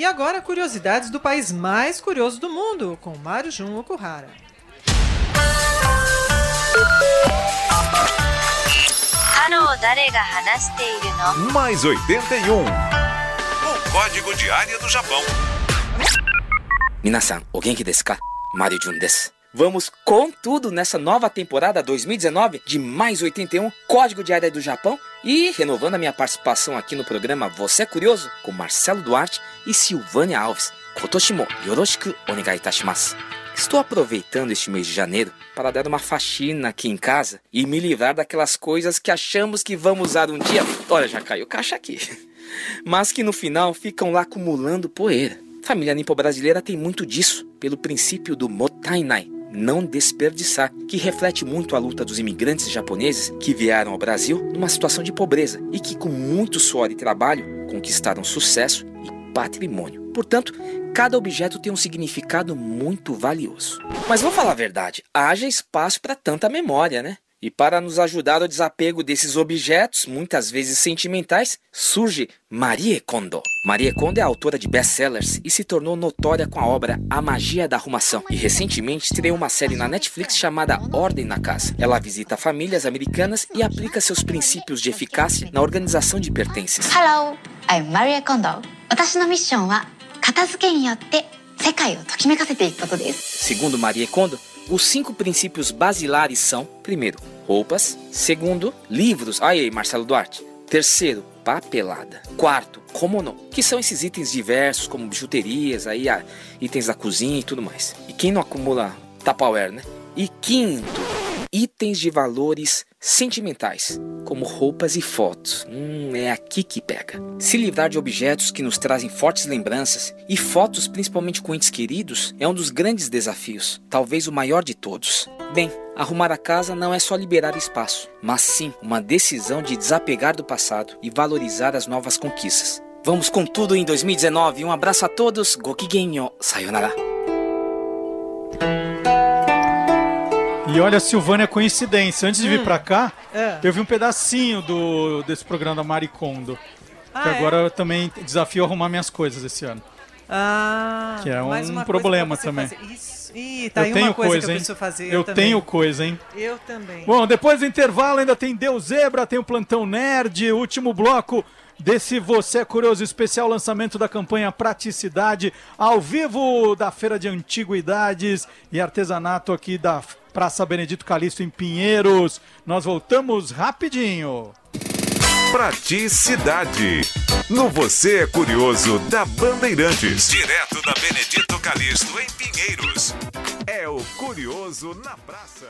E agora, curiosidades do país mais curioso do mundo, com Mário Jun Okuhara. Mais 81. O código de área do Japão. Minasan. Mário Jun desu. Vamos com tudo nessa nova temporada 2019 de Mais 81 Código de Área do Japão e renovando a minha participação aqui no programa Você é Curioso com Marcelo Duarte e Silvânia Alves. Kotoshimo yoroshiku onegai itashimasu. Estou aproveitando este mês de janeiro para dar uma faxina aqui em casa e me livrar daquelas coisas que achamos que vamos usar um dia. Olha, já caiu caixa aqui. Mas que no final ficam lá acumulando poeira. Família nipo-brasileira tem muito disso, pelo princípio do motainai, não desperdiçar, que reflete muito a luta dos imigrantes japoneses que vieram ao Brasil numa situação de pobreza e que, com muito suor e trabalho, conquistaram sucesso e patrimônio. Portanto, cada objeto tem um significado muito valioso. Mas vamos falar a verdade, haja espaço para tanta memória, né? E para nos ajudar ao desapego desses objetos, muitas vezes sentimentais, surge Marie Kondo. Marie Kondo é autora de best-sellers e se tornou notória com a obra A Magia da Arrumação. E recentemente estreou uma série na Netflix chamada Ordem na Casa. Ela visita famílias americanas e aplica seus princípios de eficácia na organização de pertences. Hello, I'm Maria Kondo. 私のミッションは片付けによって世界をときめかせていくことです。 Segundo Marie Kondo, os cinco princípios basilares são: primeiro, roupas; segundo, livros. Aí, Marcelo Duarte. Terceiro, papelada. Quarto, komono, que são esses itens diversos como bijuterias, aí, itens da cozinha e tudo mais. E quem não acumula Tupperware, né? E quinto, itens de valores sentimentais, como roupas e fotos. Hum, é aqui que pega. Se livrar de objetos que nos trazem fortes lembranças e fotos, principalmente com entes queridos, é um dos grandes desafios, talvez o maior de todos. Bem, arrumar a casa não é só liberar espaço, mas sim uma decisão de desapegar do passado e valorizar as novas conquistas. Vamos com tudo em 2019. Um abraço a todos. Gokigenyo. Sayonara. E olha, Silvânia, coincidência. Antes de vir pra cá, É. eu vi um pedacinho do, desse programa da Maricondo. Ah, que é? agora eu também desafio a arrumar minhas coisas esse ano. Ah, Que é um problema também. fazer. Isso. Ih, tá eu aí tenho uma coisa, coisa, que eu hein? preciso fazer. eu também. tenho coisa, hein? Eu também. Bom, depois do intervalo ainda tem Deus Zebra, tem o Plantão Nerd, último bloco desse Você é Curioso especial lançamento da campanha Praticidade, ao vivo da Feira de Antiguidades e Artesanato aqui da Praça Benedito Calixto em Pinheiros. Nós voltamos rapidinho. Praticidade. No Você é Curioso da Bandeirantes. Direto da Benedito Calixto em Pinheiros. É o Curioso na Praça.